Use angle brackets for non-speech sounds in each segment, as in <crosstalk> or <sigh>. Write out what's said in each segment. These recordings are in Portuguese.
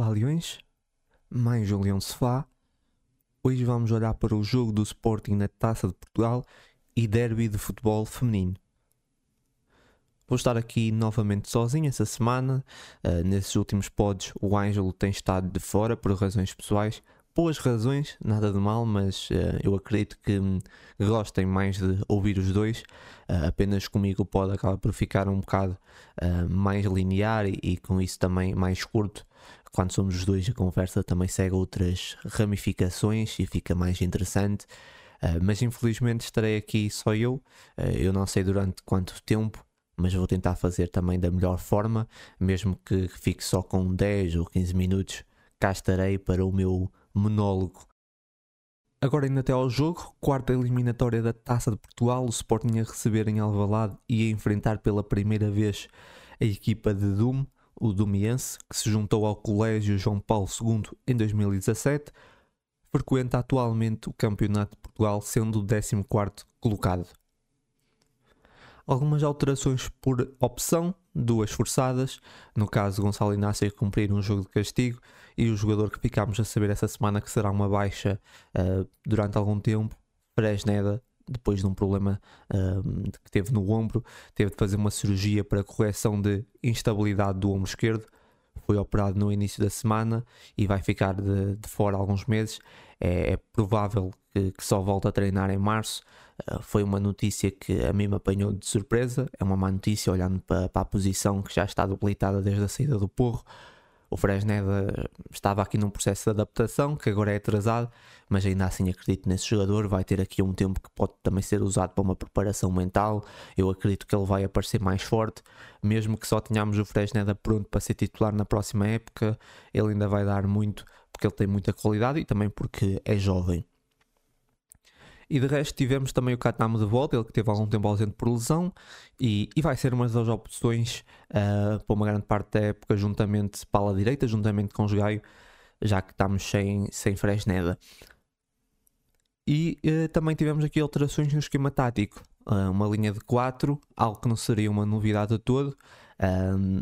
Olá Leões, mais Julião Sofá. Hoje vamos olhar para o jogo do Sporting na Taça de Portugal e derby de futebol feminino. Vou estar aqui novamente sozinho essa semana. Uh, nesses últimos pods, o Ângelo tem estado de fora por razões pessoais. Boas razões, nada de mal, mas uh, eu acredito que hum, gostem mais de ouvir os dois. Uh, apenas comigo pode acabar por ficar um bocado mais linear e, e com isso também mais curto quando somos os dois, a conversa também segue outras ramificações e fica mais interessante. Uh, mas infelizmente estarei aqui só eu. Uh, eu não sei durante quanto tempo, mas vou tentar fazer também da melhor forma, mesmo que fique só com 10 ou 15 minutos. Cá estarei para o meu monólogo. Agora indo até ao jogo, quarta eliminatória da Taça de Portugal, o Sporting a receber em Alvalade e a enfrentar pela primeira vez a equipa de Doom o Domiense, que se juntou ao Colégio João Paulo II em 2017, frequenta atualmente o Campeonato de Portugal, sendo o 14 colocado. Algumas alterações por opção, duas forçadas, no caso Gonçalo Inácio a cumprir um jogo de castigo e o jogador que ficámos a saber essa semana que será uma baixa uh, durante algum tempo, Fresneda, depois de um problema uh, que teve no ombro, teve de fazer uma cirurgia para correção de instabilidade do ombro esquerdo. Foi operado no início da semana e vai ficar de, de fora alguns meses. É, é provável que, que, só volte a treinar em março. Uh, foi uma notícia que a mim me apanhou de surpresa. É uma má notícia, olhando para, para a posição que já está debilitada desde a saída do Porro. O Fresneda estava aqui num processo de adaptação que agora é atrasado, mas ainda assim acredito nesse jogador. Vai ter aqui um tempo que pode também ser usado para uma preparação mental. Eu acredito que ele vai aparecer mais forte, mesmo que só tenhamos o Fresneda pronto para ser titular na próxima época. Ele ainda vai dar muito porque ele tem muita qualidade e também porque é jovem. E de resto tivemos também o Katnamo de volta, ele que teve algum tempo ausente por lesão e, e vai ser uma das opções uh, para uma grande parte da época, juntamente para a direita, juntamente com os Gaio, já que estamos sem, sem Fresneda. E uh, também tivemos aqui alterações no esquema tático. Uh, uma linha de 4, algo que não seria uma novidade a todo.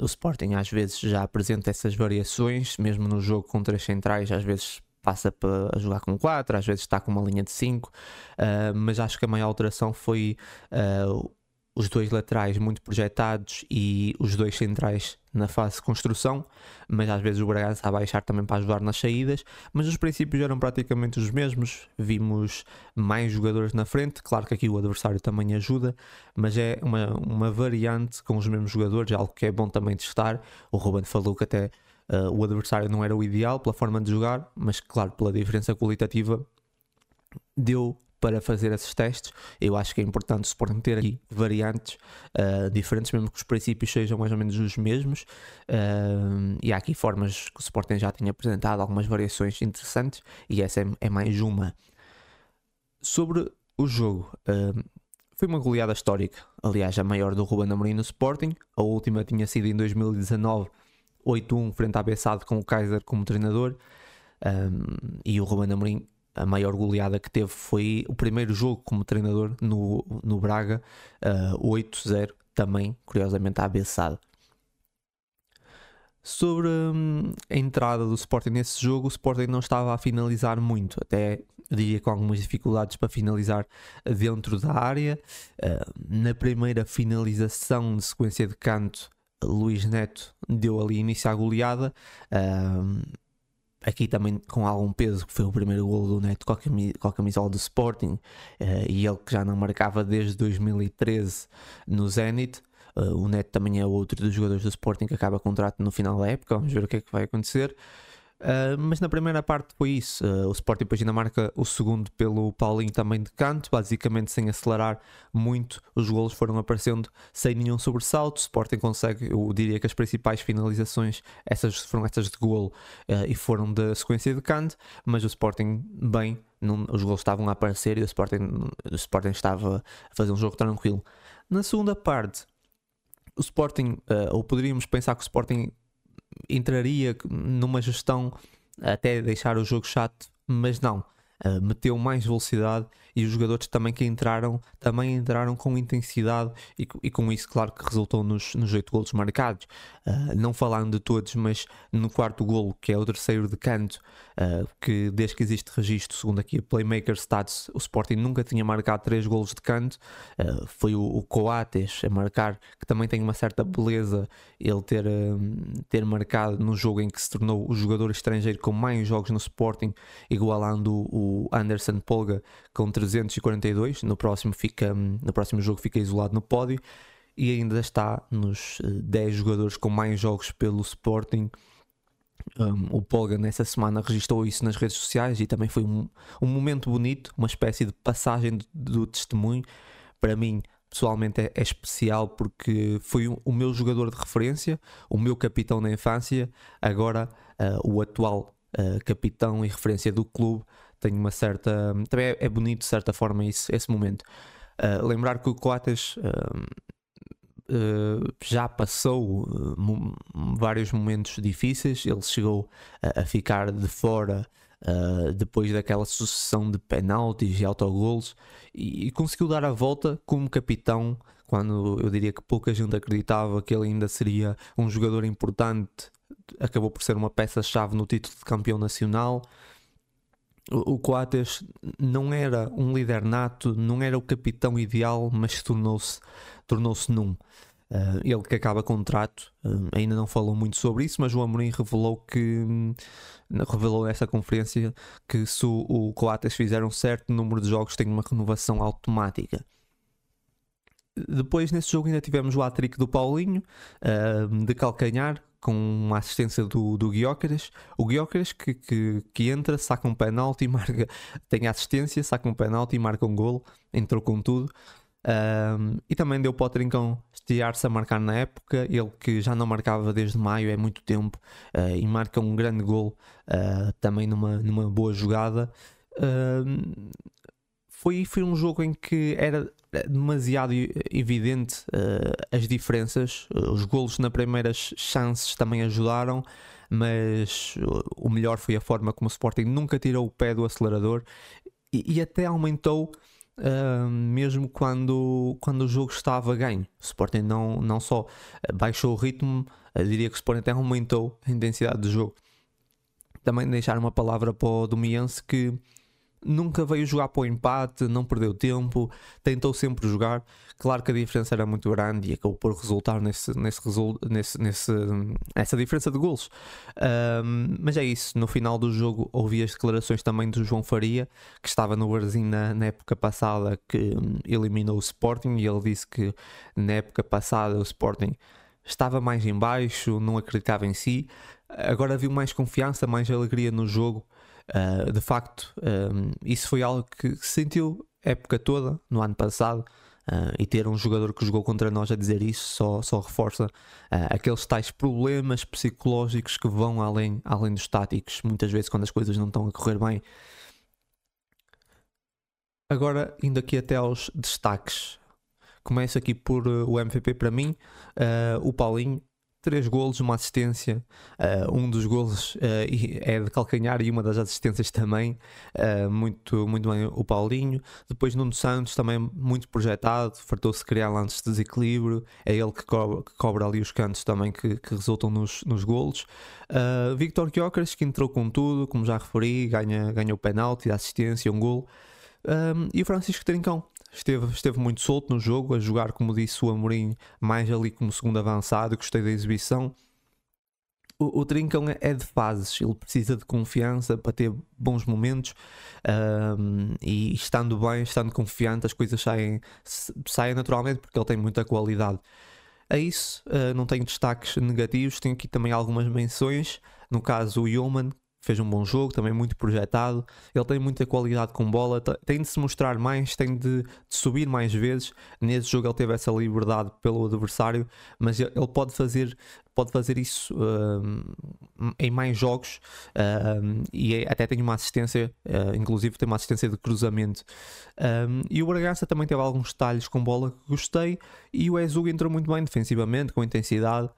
o Sporting às vezes já apresenta essas variações, mesmo no jogo com três centrais, às vezes passa para jogar com 4, às vezes está com uma linha de 5, uh, ah, mas acho que a maior alteração foi uh, os dois laterais muito projetados e os dois centrais na fase de construção, mas às vezes o Bragança a baixar também para ajudar nas saídas, mas os princípios eram praticamente os mesmos, vimos mais jogadores na frente, claro que aqui o adversário também ajuda, mas é uma, uma variante com os mesmos jogadores, é algo que é bom também testar, o Ruben falou que até Uh, o adversário não era o ideal pela forma de jogar, mas claro, pela diferença qualitativa, deu para fazer esses testes. Eu acho que é importante o Sporting ter aqui variantes uh, diferentes, mesmo que os princípios sejam mais ou menos os mesmos. Uh, e há aqui formas que o Sporting já tinha apresentado, algumas variações interessantes, e essa é, é mais uma. Sobre o jogo, uh, foi uma goleada histórica, aliás, a maior do Ruben Amorim no Sporting. A última tinha sido em 2019 8-1 frente à Bessade com o Kaiser como treinador. Um, e o Ruben Amorim a maior goleada que teve foi o primeiro jogo como treinador no, no Braga uh, 8-0 também curiosamente à Bessade Sobre hum, a entrada do Sporting nesse jogo, o Sporting não estava a finalizar muito, até diria com algumas dificuldades para finalizar dentro da área. Uh, na primeira finalização de sequência de canto, Luís Neto deu ali início à goleada. Um, aqui também com algum peso, que foi o primeiro golo do Neto com a, camisola do Sporting, uh, e ele que já não marcava desde 2013 no Zenit. Uh, o Neto também é outro dos jogadores do Sporting que acaba contrato no final da época. Vamos ver o que é que vai acontecer. Uh, mas na primeira parte foi isso. Uh, o Sporting depois ainda marca o segundo pelo Paulinho também de canto, basicamente sem acelerar muito. Os golos foram aparecendo sem nenhum sobressalto. O Sporting consegue, eu diria que as principais finalizações essas foram essas de golo uh, e foram da sequência de canto, mas o Sporting bem, não, os golos estavam a aparecer e o Sporting, o Sporting estava a fazer um jogo tranquilo. Na segunda parte, o Sporting, ou poderíamos pensar que o Sporting entraria numa gestão até deixar o jogo chato, mas não. Uh, meteu mais velocidade e os jogadores também que entraram também entraram com intensidade e, e com isso claro que resultou nos, nos 8 golos marcados. Uh, não falando de todos mas no quarto golo que é o terceiro de canto uh, que desde que existe registro segundo aqui a Playmaker Stats o Sporting nunca tinha marcado 3 golos de canto. Foi o, o, Coates a marcar que também tem uma certa beleza ele ter, ter marcado no jogo em que se tornou o jogador estrangeiro com mais jogos no Sporting igualando o Anderson Polga com 342. No próximo, fica, no próximo jogo fica isolado no pódio e ainda está nos 10 eh, jogadores com mais jogos pelo Sporting. Um, o Polga nessa semana registrou isso nas redes sociais e também foi um, um momento bonito, uma espécie de passagem do, do testemunho. Para mim, pessoalmente, é, é especial porque foi o, o, meu jogador de referência, o meu capitão na infância, agora uh, o atual uh, capitão e referência do clube, tem uma certa. Também é, é bonito, de certa forma, isso, esse momento. Uh, lembrar que o Coates. Uh, já passou vários momentos difíceis, ele chegou a, a ficar de fora uh, depois daquela sucessão de penaltis e autogolos e, e, conseguiu dar a volta como capitão quando eu diria que pouca gente acreditava que ele ainda seria um jogador importante acabou por ser uma peça-chave no título de campeão nacional. O, Coates não era um líder nato, não era o capitão ideal, mas tornou-se tornou-se num. Uh, ele que acaba contrato, uh, ainda não falou muito sobre isso, mas o Amorim revelou que revelou nessa conferência que se o, o Coates fizer um certo número de jogos tem uma renovação automática. Depois nesse jogo ainda tivemos o hat do Paulinho uh, de calcanhar com uma assistência do, do Guiócaras. O Guiócaras que, que, que, entra, saca um penalti, <laughs> marca, tem assistência, saca um penalti marca um golo, entrou com tudo. Um, e também deu para o Trincão estirar-se a marcar na época, ele que já não marcava desde maio, é muito tempo, uh, e marca um grande gol uh, também numa, numa boa jogada. Uh, foi, foi um jogo em que era demasiado evidente uh, as diferenças. Os golos nas primeiras chances também ajudaram, mas o melhor foi a forma como o Sporting nunca tirou o pé do acelerador e, e até aumentou. Uh, mesmo quando, quando o jogo estava ganho, o Sporting não, não só baixou o ritmo, diria que o Sporting até aumentou a intensidade do jogo. Também deixar uma palavra para o Domiense que nunca veio jogar para o empate, não perdeu tempo, tentou sempre jogar. Claro que a diferença era muito grande e acabou por resultar nesse, nesse, nesse, nesse, nessa diferença de golos. Um, mas é isso, no final do jogo ouvi as declarações também do João Faria, que estava no Barzinho na, na época passada, que eliminou o Sporting, e ele disse que na época passada o Sporting estava mais em baixo, não acreditava em si. Agora viu mais confiança, mais alegria no jogo Uh, de facto, um, isso foi algo que sentiu a época toda, no ano passado, uh, e ter um jogador que jogou contra nós a dizer isso só, só reforça uh, aqueles tais problemas psicológicos que vão além, além dos táticos, muitas vezes quando as coisas não estão a correr bem. Agora, indo aqui até aos destaques. Começo aqui por o MVP para mim, o Paulinho três golos, uma assistência. Uh, um dos golos uh, é de calcanhar e uma das assistências também. Uh, muito, muito bem o Paulinho. Depois Nuno Santos também muito projetado, fartou-se criar lances de desequilíbrio. É ele que cobra, que cobra ali os cantos também que, que resultam nos, nos golos. Victor Gyökeres que entrou com tudo, como já referi, ganha, ganha o penalti, a assistência, um gol. e o Francisco Trincão, esteve, esteve muito solto no jogo, a jogar, como disse o Amorim, mais ali como segundo avançado. Gostei da exibição. O, o Trincão é, é de fases, ele precisa de confiança para ter bons momentos um, e estando bem, estando confiante, as coisas saem, saem naturalmente porque ele tem muita qualidade. É isso, uh, não tenho destaques negativos, tenho aqui também algumas menções. No caso, o Yeoman, fez um bom jogo, também muito projetado. Ele tem muita qualidade com bola, tem de se mostrar mais, tem de, de, subir mais vezes. Nesse jogo ele teve essa liberdade pelo adversário, mas ele pode fazer, pode fazer isso uh, em mais jogos uh, e é, até tem uma assistência, uh, inclusive tem uma assistência de cruzamento. e o Bragança também teve alguns detalhes com bola que gostei e o Ezug entrou muito bem defensivamente, com intensidade.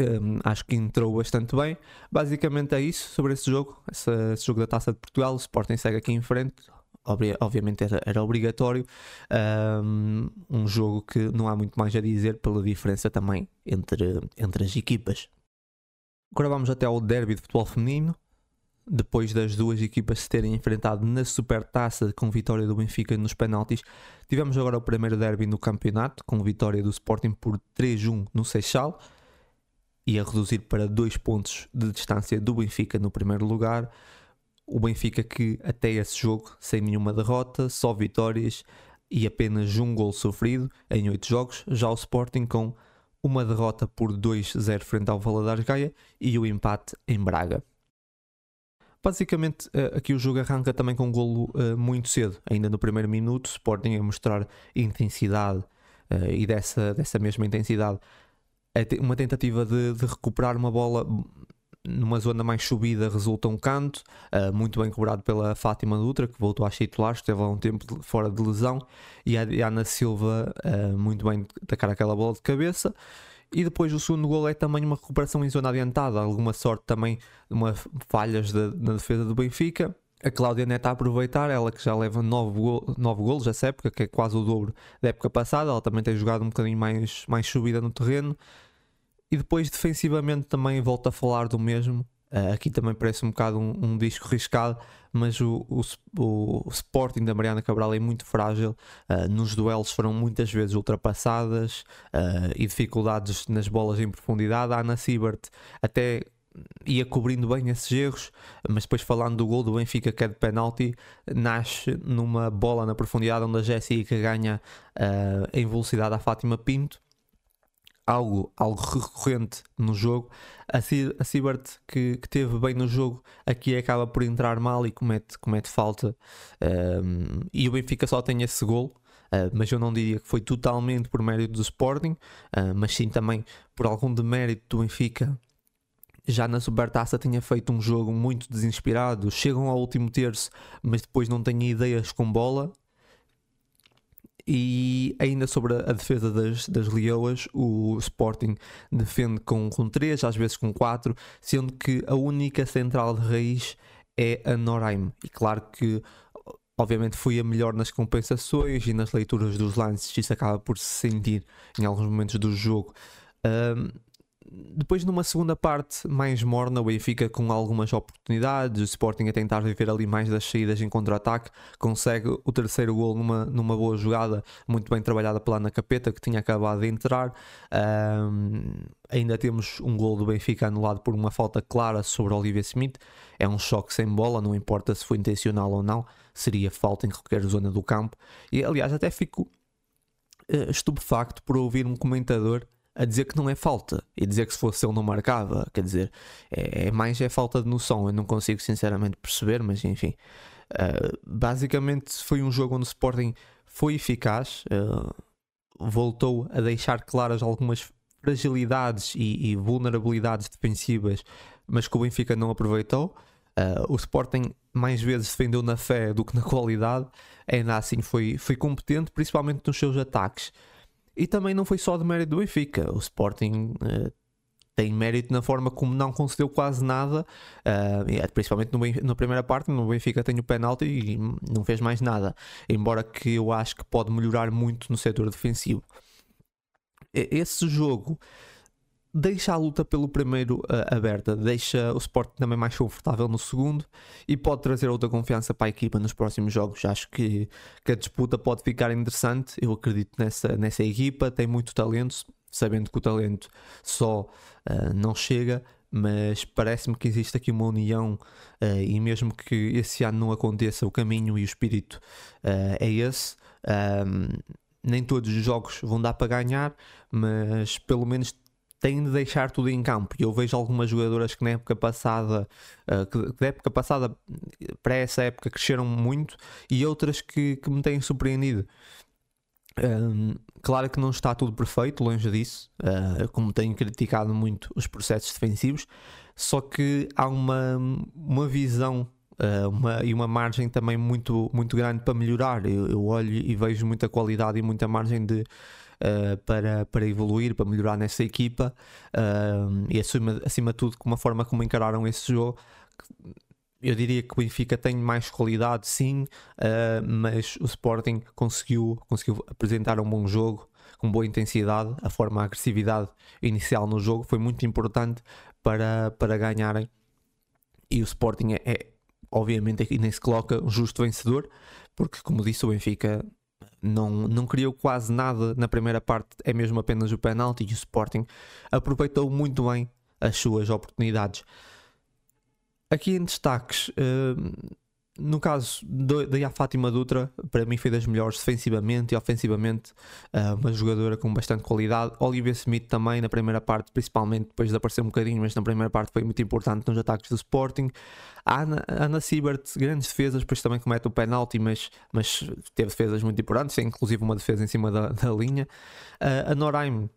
Um, acho que entrou bastante bem. Basicamente é isso sobre esse jogo, esse, esse, jogo da Taça de Portugal. O Sporting segue aqui em frente, obviamente era, era obrigatório. Um, um, jogo que não há muito mais a dizer pela diferença também entre, entre as equipas. Agora vamos até ao derby de futebol feminino. Depois das duas equipas se terem enfrentado na Supertaça com vitória do Benfica nos penaltis, tivemos agora o primeiro derby no campeonato, com vitória do Sporting por 3-1 no Seixal e a reduzir para dois pontos de distância do Benfica no primeiro lugar. O Benfica que até esse jogo, sem nenhuma derrota, só vitórias e apenas um gol sofrido em oito jogos, já o Sporting com uma derrota por 2-0 frente ao Valadares Gaia e o empate em Braga. Basicamente, eh, aqui o jogo arranca também com um golo uh, muito cedo, ainda no primeiro minuto, Sporting a mostrar intensidade uh, e dessa, dessa mesma intensidade uma tentativa de, de, recuperar uma bola numa zona mais subida resulta um canto, uh, muito bem cobrado pela Fátima Dutra, que voltou às titulares, esteve há um tempo fora de lesão, e a Ana Silva uh, muito bem atacar aquela bola de cabeça. E depois o segundo gol é também uma recuperação em zona adiantada, alguma sorte também, uma falhas de, na defesa do Benfica. A Cláudia Neto a aproveitar, ela que já leva 9, gol, 9 golos essa época, que é quase o dobro da época passada, ela também tem jogado um bocadinho mais, mais subida no terreno. E depois defensivamente também volto a falar do mesmo. Uh, aqui também parece um bocado um, um disco riscado, mas o, o, o, Sporting da Mariana Cabral é muito frágil. Uh, nos duelos foram muitas vezes ultrapassadas uh, e dificuldades nas bolas em profundidade. A Ana Siebert até ia cobrindo bem esses erros, mas depois falando do gol do Benfica que é de penalti, nasce numa bola na profundidade onde a Jéssica ganha em velocidade à Fátima Pinto algo, algo recorrente no jogo. A, a que, que teve bem no jogo, aqui acaba por entrar mal e comete, comete falta. Um, e o Benfica só tem esse gol. Uh, mas eu não diria que foi totalmente por mérito do Sporting, uh, mas sim também por algum demérito do Benfica. Já na Supertaça tinha feito um jogo muito desinspirado, chegam ao último terço, mas depois não têm ideias com bola e ainda sobre a defesa das, das Leoas, o Sporting defende com, com 3, às vezes com 4, sendo que a única central de raiz é a Noraim. E claro que, obviamente, foi a melhor nas compensações e nas leituras dos lances, isso acaba por se sentir em alguns momentos do jogo. Um, depois, numa segunda parte mais morna, o Benfica com algumas oportunidades, o Sporting a tentar viver ali mais das saídas em contra-ataque, consegue o terceiro gol numa, numa boa jogada, muito bem trabalhada pela Ana Capeta, que tinha acabado de entrar. Um, ainda temos um gol do Benfica anulado por uma falta clara sobre Olivia Smith. É um choque sem bola, não importa se foi intencional ou não, seria falta em qualquer zona do campo. E aliás, até fico uh, estupefacto por ouvir um comentador a dizer que não é falta e dizer que se fosse ele não marcava, quer dizer, é, é mais é falta de noção. Eu não consigo sinceramente perceber, mas enfim, uh, basicamente foi um jogo onde o Sporting foi eficaz, uh, voltou a deixar claras algumas fragilidades e, e, vulnerabilidades defensivas, mas que o Benfica não aproveitou. Uh, o Sporting mais vezes defendeu na fé do que na qualidade, ainda assim foi, foi competente, principalmente nos seus ataques. E também não foi só de mérito do Benfica. O Sporting uh, tem mérito na forma como não concedeu quase nada, uh, principalmente no, na primeira parte. No Benfica tem o penalti e não fez mais nada. Embora que eu acho que pode melhorar muito no setor defensivo. Esse jogo deixa a luta pelo primeiro uh, aberta, deixa o Sport também mais confortável no segundo e pode trazer outra confiança para a equipa nos próximos jogos. Acho que, que a disputa pode ficar interessante. Eu acredito nessa, nessa equipa, tem muito talento, sabendo que o talento só uh, não chega. Mas parece-me que existe aqui uma união, uh, e mesmo que esse ano não aconteça, o caminho e o espírito é esse. Um, nem todos os jogos vão dar para ganhar, mas pelo menos têm de deixar tudo em campo. E eu vejo algumas jogadoras que na época passada, uh, que da época passada para essa época cresceram muito e outras que, que me têm surpreendido. Um, claro que não está tudo perfeito, longe disso, uh, como tenho criticado muito os processos defensivos, só que há uma, uma visão uh, uma, e uma margem também muito, muito grande para melhorar. Eu, eu olho e vejo muita qualidade e muita margem de, uh, para, para evoluir, para melhorar nessa equipa uh, e acima, acima de tudo com uma forma como encararam esse jogo eu diria que o Benfica tem mais qualidade, sim, uh, mas o Sporting conseguiu, conseguiu apresentar um bom jogo, com boa intensidade. A forma, a agressividade inicial no jogo foi muito importante para, para ganharem. E o Sporting é, é obviamente, aqui nem se coloca um justo vencedor, porque, como disse, o Benfica não, não criou quase nada na primeira parte, é mesmo apenas o penalti. E o Sporting aproveitou muito bem as suas oportunidades. Aqui em destaques, uh, no caso da Fátima Dutra, para mim foi das melhores defensivamente e ofensivamente, uh, uma jogadora com bastante qualidade. Olivia Smith também na primeira parte, principalmente depois de aparecer um bocadinho, mas na primeira parte foi muito importante nos ataques do Sporting. A Ana, Siebert, grandes defesas, depois também comete o penalti, mas, mas teve defesas muito importantes, inclusive uma defesa em cima da, da linha. Uh, a Noraim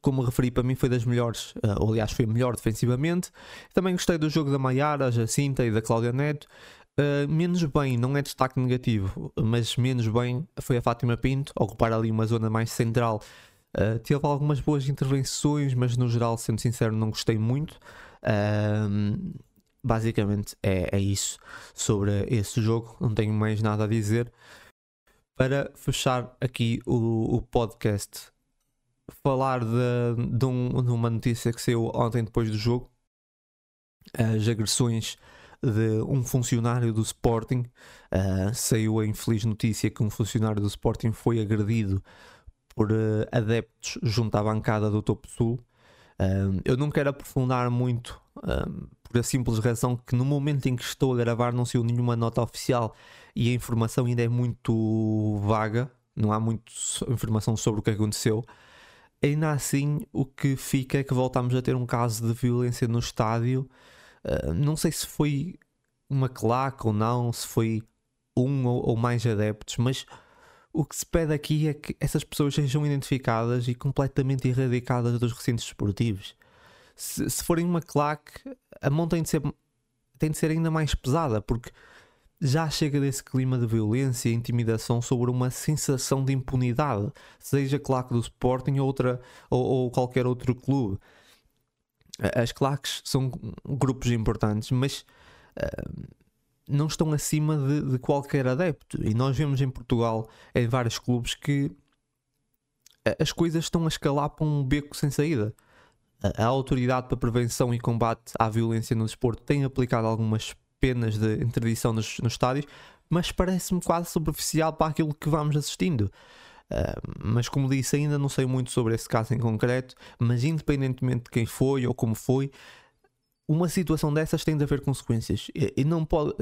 como referi, para mim foi das melhores, uh, ou aliás, foi melhor defensivamente. Também gostei do jogo da Maiara, Jacinta e da Cláudia Neto. Uh, menos bem, não é destaque negativo, mas menos bem foi a Fátima Pinto, ocupar ali uma zona mais central. Uh, teve algumas boas intervenções, mas no geral, sendo sincero, não gostei muito. Uh, basicamente é, é, isso sobre esse jogo, não tenho mais nada a dizer. Para fechar aqui o, o podcast, falar de, de, um, de uma notícia que saiu ontem depois do jogo: as agressões de um funcionário do Sporting. Uh, saiu a infeliz notícia que um funcionário do Sporting foi agredido por uh, adeptos junto à bancada do Topo Sul. Uh, eu não quero aprofundar muito por a simples razão que no momento em que estou a gravar não saiu nenhuma nota oficial e a informação ainda é muito vaga, não há muita informação sobre o que aconteceu. Ainda assim, o que fica é que voltamos a ter um caso de violência no estádio ah, não sei se foi uma claque ou não, se foi um ou, ou, mais adeptos, mas o que se pede aqui é que essas pessoas sejam identificadas e completamente erradicadas dos recintos esportivos. Se, se forem uma claque, a mão tem de, ser, tem de ser ainda mais pesada, porque já chega desse clima de violência e intimidação sobre uma sensação de impunidade, seja claque do Sporting outra, ou, ou qualquer outro clube. As claques são grupos importantes, mas uh, não estão acima de, de, qualquer adepto. E nós vemos em Portugal, em vários clubes, que as coisas estão a escalar para um beco sem saída. A, Autoridade para Prevenção e Combate à Violência no Desporto tem aplicado algumas penas de interdição nos, nos estádios, mas parece-me quase superficial para aquilo que vamos assistindo. Uh, mas como disse, ainda não sei muito sobre esse caso em concreto, mas independentemente de quem foi ou como foi, uma situação dessas tem de haver consequências e, não, pode,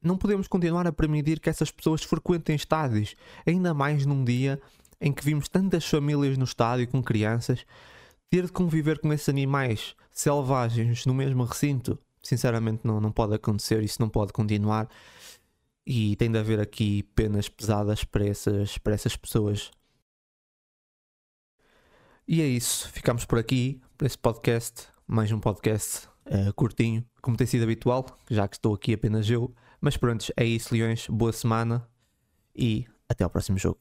não podemos continuar a permitir que essas pessoas frequentem estádios, ainda mais num dia em que vimos tantas famílias no estádio com crianças ter de conviver com esses animais selvagens no mesmo recinto. Sinceramente, não, não pode acontecer, isso não pode continuar e tem de haver aqui penas pesadas para essas, para essas pessoas. E é isso, ficamos por aqui para esse podcast, mais um podcast uh, curtinho, como tem sido habitual, já que estou aqui apenas eu. Mas pronto, é isso, Leões, boa semana e até ao próximo jogo.